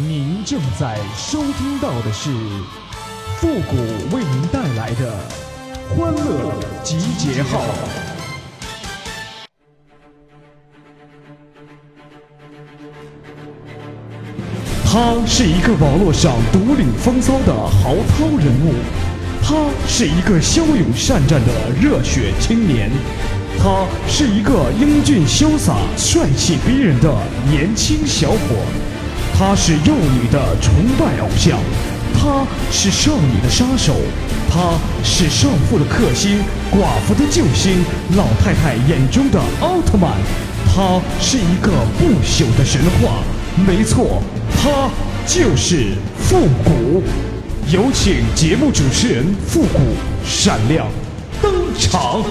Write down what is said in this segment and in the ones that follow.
您正在收听到的是复古为您带来的欢乐集结号。他是一个网络上独领风骚的豪涛人物，他是一个骁勇善战的热血青年，他是一个英俊潇洒、帅气逼人的年轻小伙，他是幼女的崇拜偶像，他是少女的杀手，他是少妇的克星、寡妇的救星、老太太眼中的奥特曼，他是一个不朽的神话。没错，他就是复古。有请节目主持人复古闪亮登场。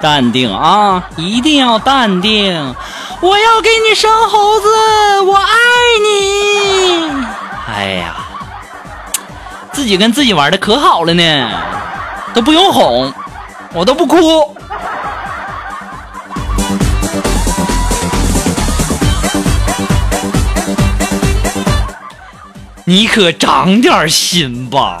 淡定啊，一定要淡定。我要给你生猴子，我爱你。哎呀，自己跟自己玩的可好了呢，都不用哄，我都不哭。你可长点心吧！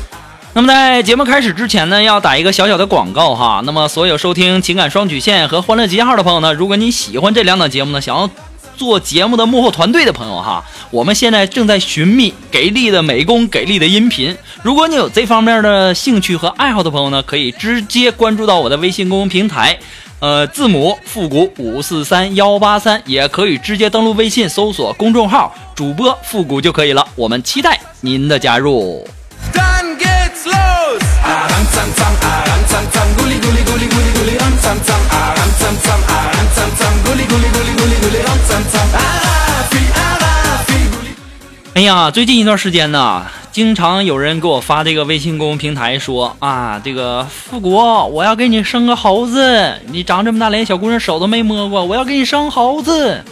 那么在节目开始之前呢，要打一个小小的广告哈。那么所有收听情感双曲线和欢乐集结号的朋友呢，如果你喜欢这两档节目呢，想要做节目的幕后团队的朋友哈，我们现在正在寻觅给力的美工、给力的音频。如果你有这方面的兴趣和爱好的朋友呢，可以直接关注到我的微信公众平台，呃，字母复古五四三幺八三，也可以直接登录微信搜索公众号主播复古就可以了。我们期待您的加入。哎呀最近一段时间呢经常有人给我发这个微信公众平台说啊这个富国我要给你生个猴子你长这么大连小姑娘手都没摸过我要给你生猴子。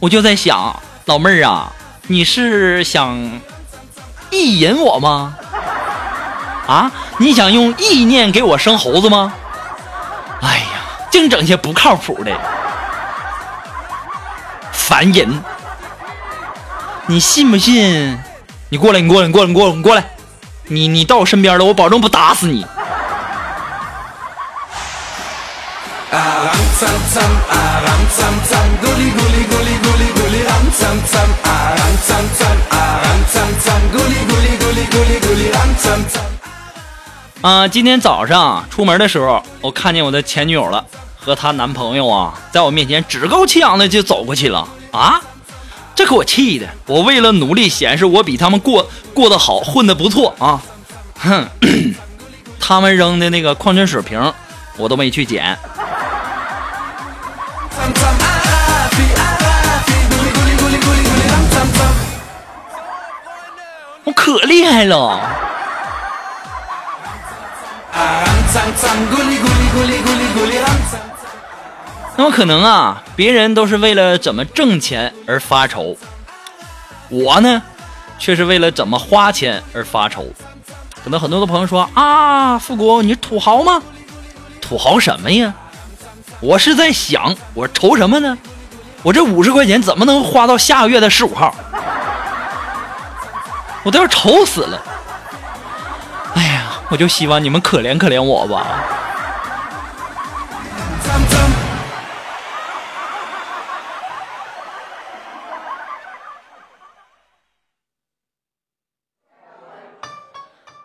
我就在想老妹儿啊你是想意淫我吗？啊，你想用意念给我生猴子吗？哎呀，净整些不靠谱的，烦人。你信不信？你过来，你过来，你过来，你过来，你过来！你你到我身边了，我保证不打死你。啊啊今天早上出门的时候我看见我的前女友了和她男朋友啊在我面前趾高气扬的就走过去了。啊？这给我气的我为了努力显示我比他们过过得好混得不错啊。哼他们扔的那个矿泉水瓶我都没去捡。我可厉害了。那么可能啊，别人都是为了怎么挣钱而发愁，我呢，却是为了怎么花钱而发愁。可能很多的朋友说啊，富国你是土豪吗？土豪什么呀？我是在想，我愁什么呢？我这五十块钱怎么能花到下个月的十五号？我都要愁死了。我就希望你们可怜可怜我吧。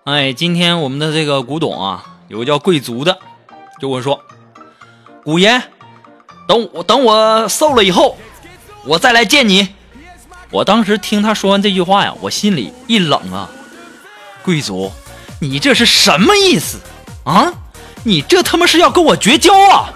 哎，今天我们的这个古董啊，有个叫贵族的，就我说，古爷，等我等我瘦了以后，我再来见你。我当时听他说完这句话呀，我心里一冷啊，贵族，你这是什么意思啊？你这他妈是要跟我绝交啊？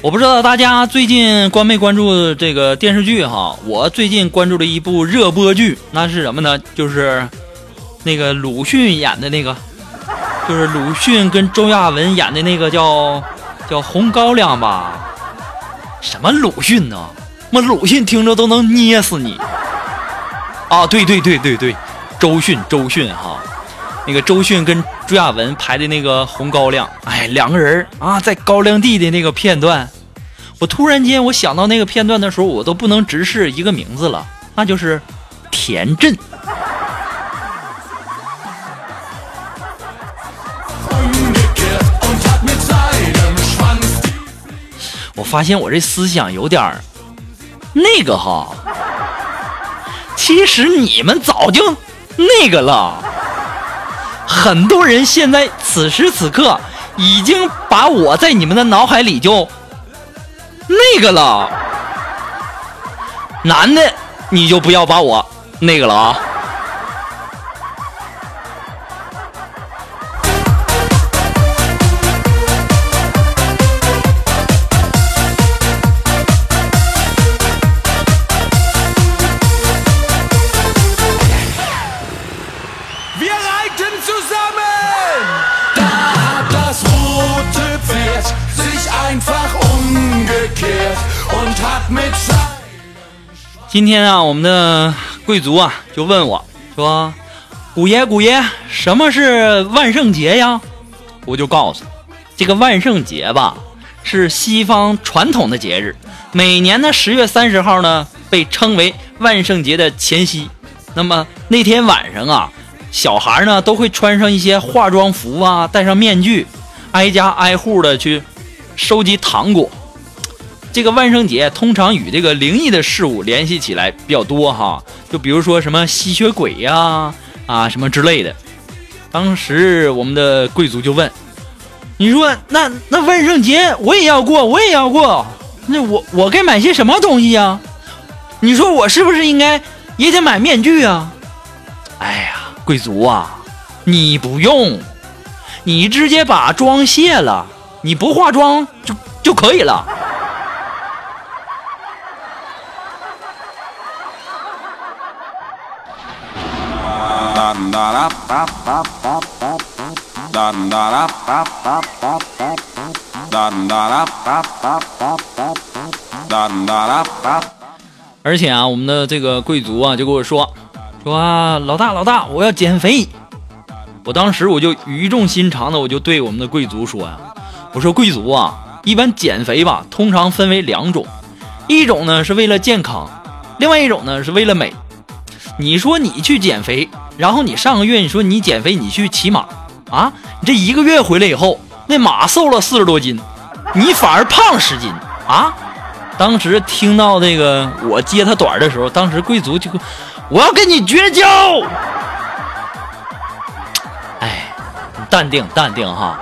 我不知道大家最近关没关注这个电视剧哈？我最近关注了一部热播剧，那是什么呢？就是那个鲁迅演的那个，就是鲁迅跟周亚文演的那个叫叫《红高粱》吧？什么鲁迅呢？妈鲁迅听着都能捏死你！啊，对对对对对，周迅周迅哈，那个周迅跟朱亚文拍的那个《红高粱》，哎，两个人啊，在高粱地的那个片段，我突然间我想到那个片段的时候，我都不能直视一个名字了，那就是田震。我发现我这思想有点儿那个哈，其实你们早就那个了。很多人现在此时此刻已经把我在你们的脑海里就那个了。男的，你就不要把我那个了啊。今天啊，我们的贵族啊就问我说：“古爷，古爷，什么是万圣节呀？”我就告诉他，这个万圣节吧是西方传统的节日，每年的十月三十号呢被称为万圣节的前夕。那么那天晚上啊，小孩呢都会穿上一些化妆服啊，戴上面具，挨家挨户的去收集糖果。这个万圣节通常与这个灵异的事物联系起来比较多哈，就比如说什么吸血鬼呀啊什么之类的。当时我们的贵族就问：“你说那那万圣节我也要过，我也要过，那我我该买些什么东西呀？你说我是不是应该也得买面具啊？”哎呀，贵族啊，你不用，你直接把妆卸了，你不化妆就就可以了。而且啊，我们的这个贵族啊，就跟我说，说啊，老大老大，我要减肥。我当时我就语重心长的，我就对我们的贵族说呀、我说贵族啊，一般减肥吧，通常分为两种，一种呢是为了健康，另外一种呢是为了美。你说你去减肥，然后你上个月你说你减肥，你去骑马啊，你这一个月回来以后，那马瘦了四十多斤，你反而胖了十斤啊！当时听到这个我接他短的时候，当时贵族就我要跟你绝交。哎，你淡定淡定哈，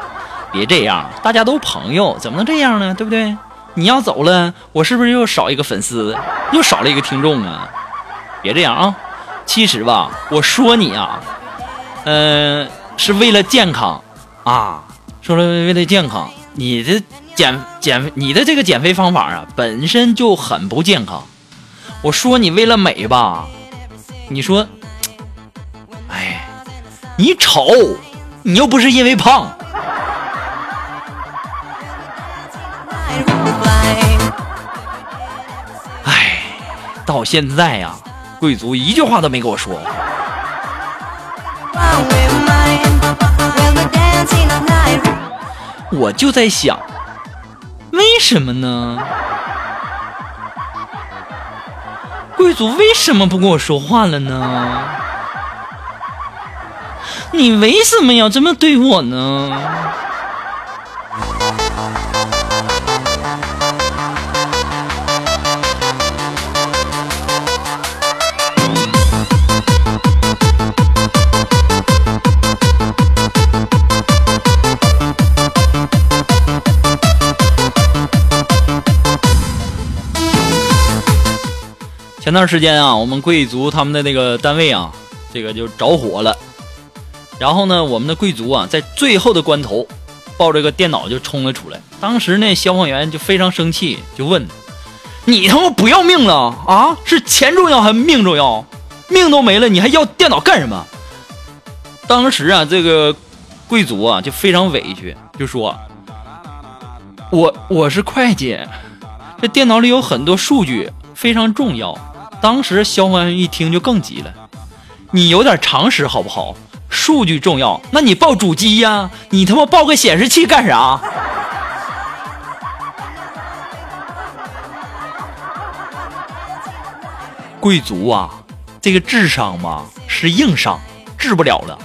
别这样，大家都朋友，怎么能这样呢？对不对？你要走了，我是不是又少一个粉丝，又少了一个听众啊？别这样啊！其实吧，我说你啊，嗯、是为了健康啊，说了为了健康，你的减减你的这个减肥方法啊，本身就很不健康。我说你为了美吧，你说，哎，你丑，你又不是因为胖。哎，到现在呀、贵族一句话都没跟我说。我就在想，为什么呢？贵族为什么不跟我说话了呢？你为什么要这么对我呢？前段时间啊，我们贵族他们的那个单位啊，这个就着火了。然后呢，我们的贵族啊，在最后的关头，抱着个电脑就冲了出来。当时那消防员就非常生气，就问：“你他妈不要命了啊？是钱重要还是命重要？命都没了，你还要电脑干什么？”当时啊，这个贵族啊就非常委屈，就说：“我我是会计，这电脑里有很多数据，非常重要。”当时消防员一听就更急了：“你有点常识好不好？数据重要，那你报主机呀？你他妈报个显示器干啥？” 贵族啊，这个智商嘛是硬伤，治不了了。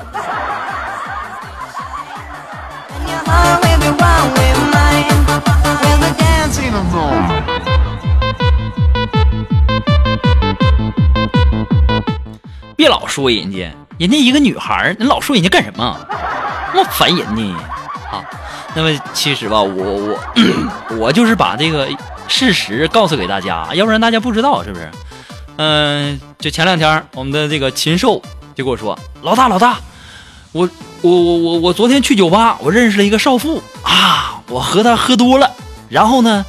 别老说人家，人家一个女孩儿，你老说人家干什么？那么烦人呢啊！那么其实吧，我我我就是把这个事实告诉给大家，要不然大家不知道是不是？嗯、就前两天我们的这个禽兽就跟我说，老大老大，我我我我我昨天去酒吧，我认识了一个少妇啊，我和她喝多了，然后呢，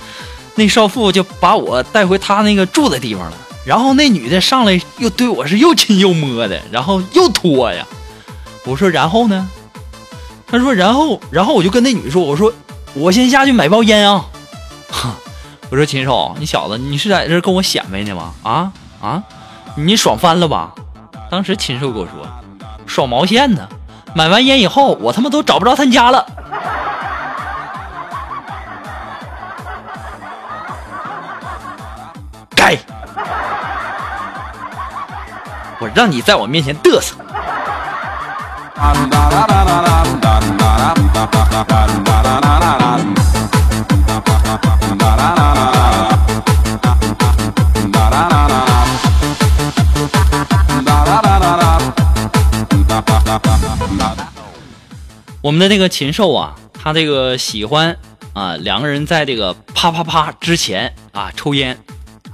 那少妇就把我带回她那个住的地方了。然后那女的上来又对我是又亲又摸的，然后又脱呀。我说然后呢？他说然后，然后我就跟那女的说，我说我先下去买包烟啊。哈，我说禽兽，你小子你是在这跟我显摆呢吗？啊啊，你爽翻了吧？当时禽兽跟我说，爽毛线呢？买完烟以后，我他妈都找不着他家了。该。让你在我面前嘚瑟。我们的这个禽兽啊，他这个喜欢啊，两个人在这个啪啪啪之前啊抽烟。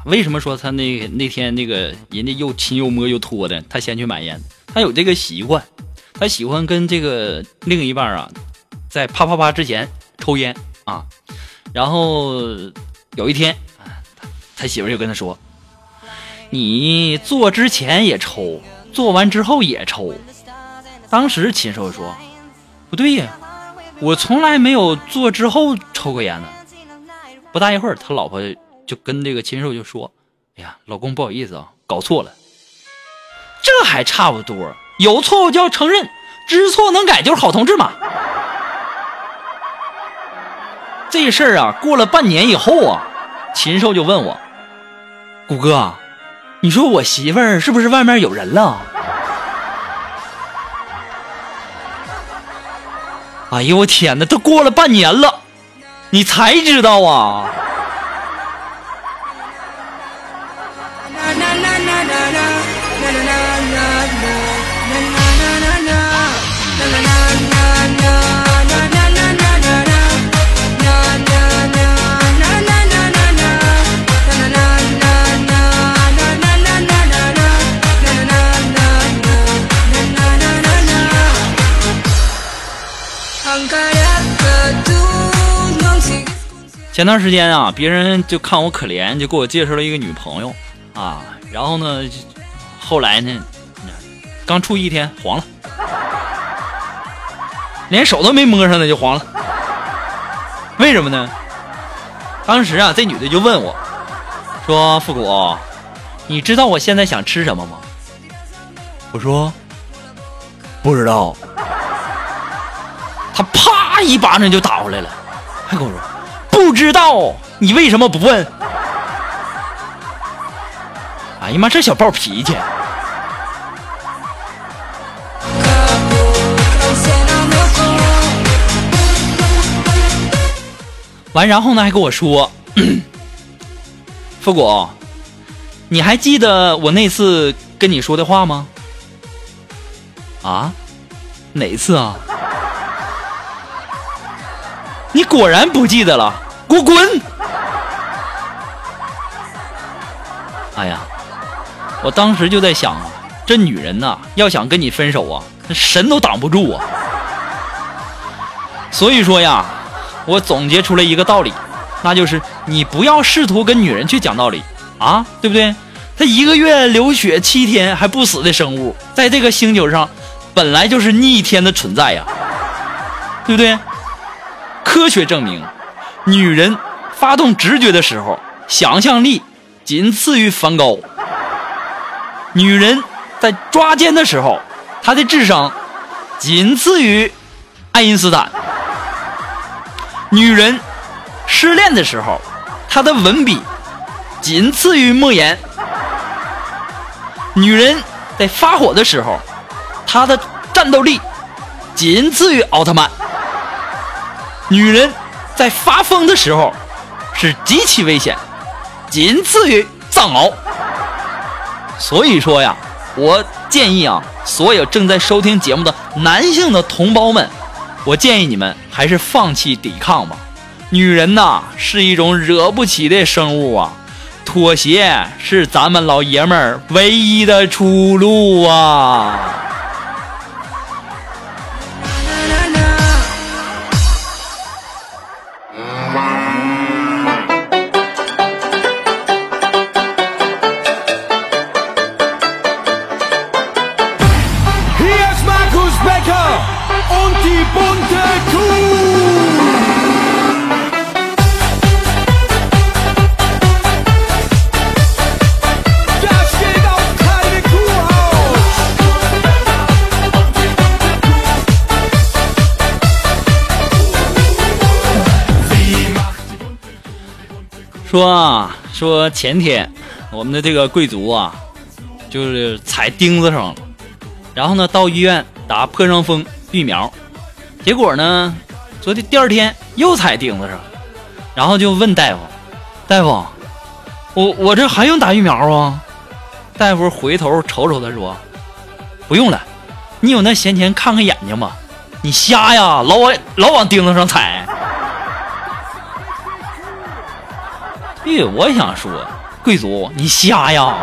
为什么说他那那天那个人家又亲又摸又拖的，他先去买烟？他有这个习惯，他喜欢跟这个另一半啊，在啪啪啪之前抽烟啊。然后有一天，他媳妇就跟他说：“你做之前也抽，做完之后也抽。”当时禽兽说。不对呀，我从来没有做之后抽过烟呢。不大一会儿，他老婆就跟这个禽兽就说：“哎呀，老公不好意思啊，搞错了。”这还差不多，有错误就要承认，知错能改就是好同志嘛。这事儿啊，过了半年以后啊，禽兽就问我：“谷哥，你说我媳妇儿是不是外面有人了？”哎呦我天哪，都过了半年了，你才知道啊？前段时间啊，别人就看我可怜，就给我介绍了一个女朋友啊。然后呢，后来呢，刚处一天黄了，连手都没摸上呢就黄了。为什么呢？当时啊，这女的就问我，说：“复古，你知道我现在想吃什么吗？”我说：“不知道。”他啪一巴掌就打回来了，还跟我说。不知道，你为什么不问？哎呀妈，这小暴脾气！完，然后呢，还跟我说，复古，你还记得我那次跟你说的话吗？啊？哪次啊？你果然不记得了。给我滚！哎呀，我当时就在想啊，这女人呐，要想跟你分手啊，那神都挡不住啊。所以说呀，我总结出了一个道理，那就是你不要试图跟女人去讲道理啊，对不对？她一个月流血七天还不死的生物，在这个星球上本来就是逆天的存在呀，对不对？科学证明，女人发动直觉的时候，想象力仅次于梵高；女人在抓奸的时候，她的智商仅次于爱因斯坦；女人失恋的时候，她的文笔仅次于莫言；女人在发火的时候，她的战斗力仅次于奥特曼。女人在发疯的时候是极其危险，仅次于藏獒。所以说呀，我建议啊，所有正在收听节目的男性的同胞们，我建议你们还是放弃抵抗吧。女人呐，是一种惹不起的生物啊，妥协是咱们老爷们儿唯一的出路啊。说啊，说前天我们的这个贵族啊，就是踩钉子上了，然后呢到医院打破伤风疫苗，结果呢，昨天第二天又踩钉子上，然后就问大夫，大夫，我我这还用打疫苗啊？大夫回头瞅瞅他说，不用了，你有那闲钱看看眼睛吧，你瞎呀，老往老往钉子上踩。咦，我想说，贵族你瞎呀？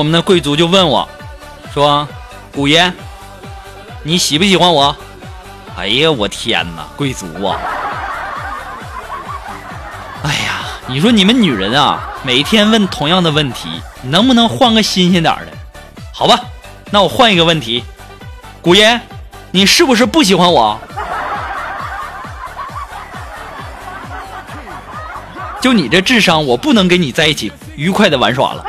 我们的贵族就问我，说：“古爷，你喜不喜欢我？”哎呀，我天哪，贵族啊！哎呀，你说你们女人啊，每天问同样的问题，能不能换个新鲜点的？好吧，那我换一个问题，古爷，你是不是不喜欢我？就你这智商，我不能跟你在一起愉快的玩耍了。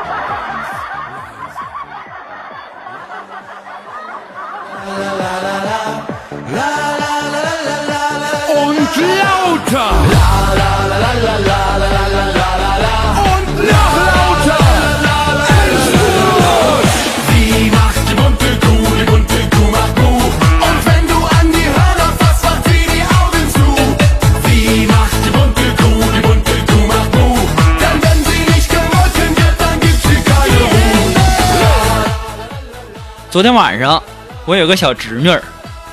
昨天晚上我有个小侄女儿，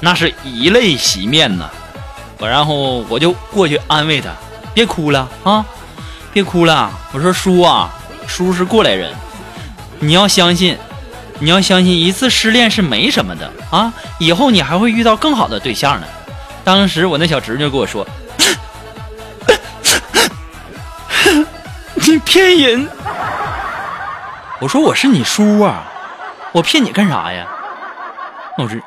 那是以泪洗面呐。我然后我就过去安慰她，别哭了啊，别哭了。我说叔啊，叔是过来人，你要相信，你要相信一次失恋是没什么的啊，以后你还会遇到更好的对象的。当时我那小侄女跟我说：“ 你骗人。”我说我是你叔啊，我骗你干啥呀？老是，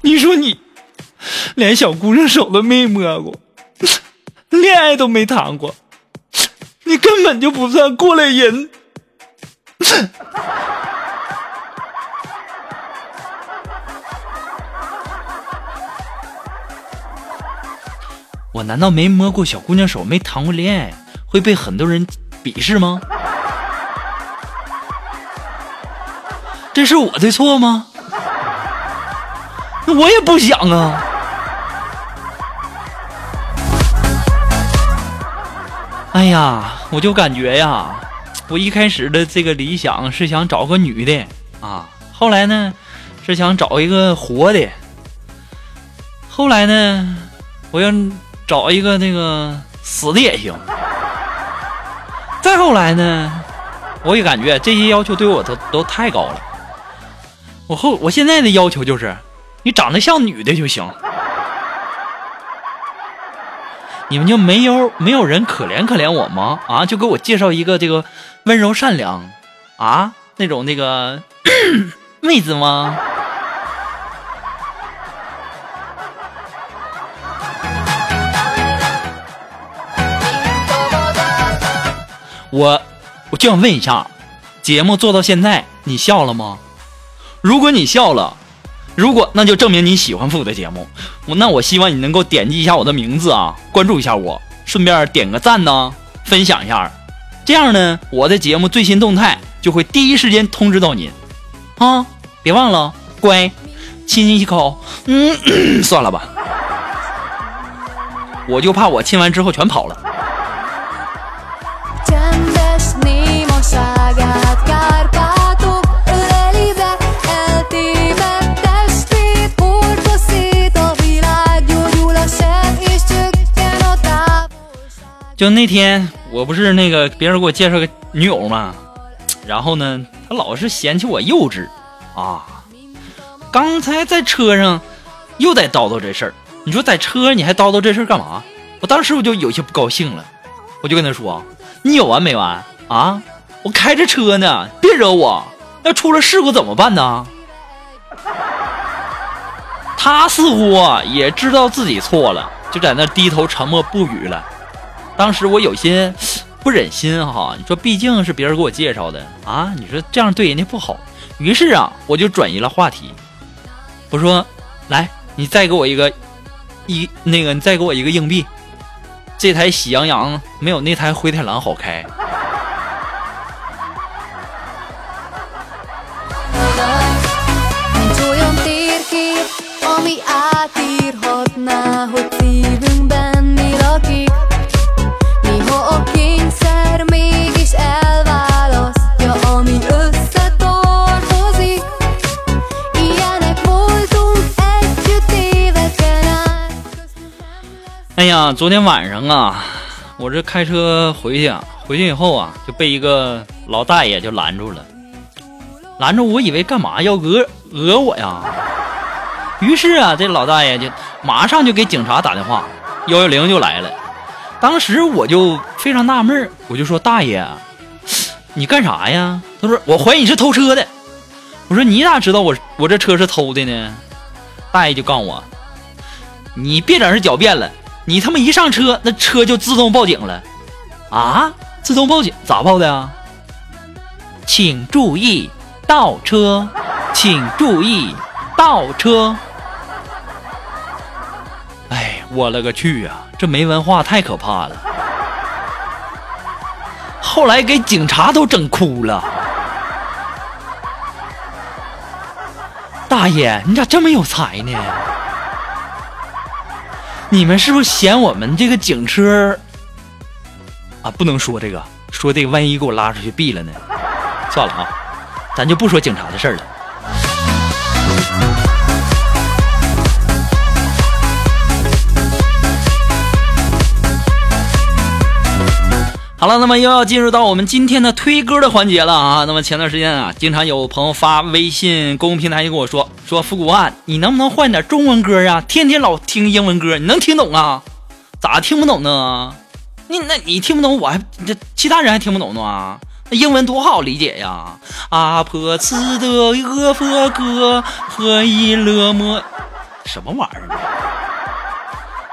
你说你连小姑娘手都没摸过，恋爱都没谈过，你根本就不算过来人。我难道没摸过小姑娘手，没谈过恋爱，会被很多人鄙视吗？这是我的错吗？那我也不想啊。哎呀，我就感觉呀，我一开始的这个理想是想找个女的啊，后来呢是想找一个活的，后来呢我要找一个那个死的也行，再后来呢，我也感觉这些要求对我都都太高了。我后我现在的要求就是，你长得像女的就行。你们就没有没有人可怜可怜我吗？啊，就给我介绍一个这个温柔善良啊那种那个 妹子吗？我我就想问一下，节目做到现在，你笑了吗？如果你笑了，如果那就证明你喜欢复古的节目。我那我希望你能够点击一下我的名字啊，关注一下我，顺便点个赞呢，分享一下。这样呢，我的节目最新动态就会第一时间通知到您啊！别忘了，乖，亲一口。嗯，算了吧，我就怕我亲完之后全跑了。就那天，我不是那个别人给我介绍个女友嘛，然后呢，他老是嫌弃我幼稚啊。刚才在车上又在叨叨这事儿，你说在车上你还叨叨这事儿干嘛？我当时我就有些不高兴了，我就跟他说：“你有完没完啊？我开着车呢，别惹我，要出了事故怎么办呢？” 他似乎啊也知道自己错了，就在那低头沉默不语了。当时我有些不忍心哈，你说毕竟是别人给我介绍的啊，你说这样对人家不好。于是啊，我就转移了话题，我说：“来，你再给我一个一那个，你再给我一个硬币。这台喜羊羊没有那台灰太狼好开。昨天晚上啊，我这开车回去，啊，回去以后啊，就被一个老大爷就拦住了，拦住我以为干嘛要讹讹我呀？于是啊，这老大爷就马上就给警察打电话，幺幺零就来了。当时我就非常纳闷我就说大爷，你干啥呀？他说我怀疑你是偷车的。我说你咋知道我我这车是偷的呢？大爷就告诉我，你别整是狡辩了，你他妈一上车，那车就自动报警了，啊？自动报警咋报的呀？请注意倒车，请注意倒车。哎，我勒个去呀、这没文化太可怕了。后来给警察都整哭了。大爷，你咋这么有才呢？你们是不是嫌我们这个警车啊？不能说这个，说这个万一给我拉出去毙了呢？算了啊，咱就不说警察的事了。好了，那么又要进入到我们今天的推歌的环节了啊。那么前段时间啊，经常有朋友发微信公共平台就跟我说说复古啊，你能不能换点中文歌啊？天天老听英文歌，你能听懂啊？咋听不懂呢？你那你听不懂，我还这其他人还听不懂呢啊？那英文多好理解呀！阿婆吃的俄佛哥喝一勒么，什么玩意儿？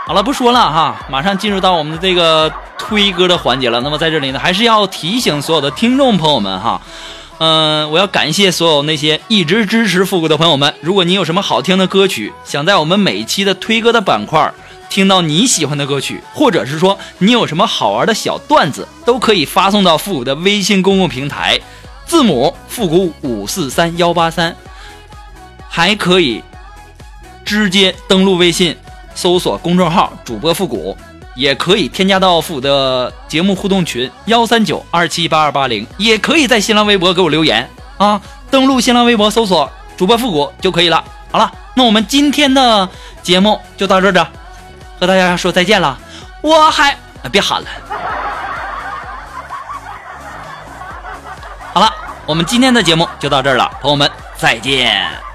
好了，不说了哈，马上进入到我们的这个推歌的环节了。那么在这里呢还是要提醒所有的听众朋友们哈。嗯我要感谢所有那些一直支持复古的朋友们如果你有什么好听的歌曲想在我们每一期的推歌的板块听到你喜欢的歌曲或者是说你有什么好玩的小段子都可以发送到复古的微信公共平台字母复古五四三幺八三还可以直接登录微信搜索公众号主播复古也可以添加到我的节目互动群幺三九二七八二八零，也可以在新浪微博给我留言啊，登录新浪微博搜索主播复古就可以了。好了，那我们今天的节目就到这儿，和大家说再见了。我还别喊了。好了，我们今天的节目就到这儿了，朋友们再见。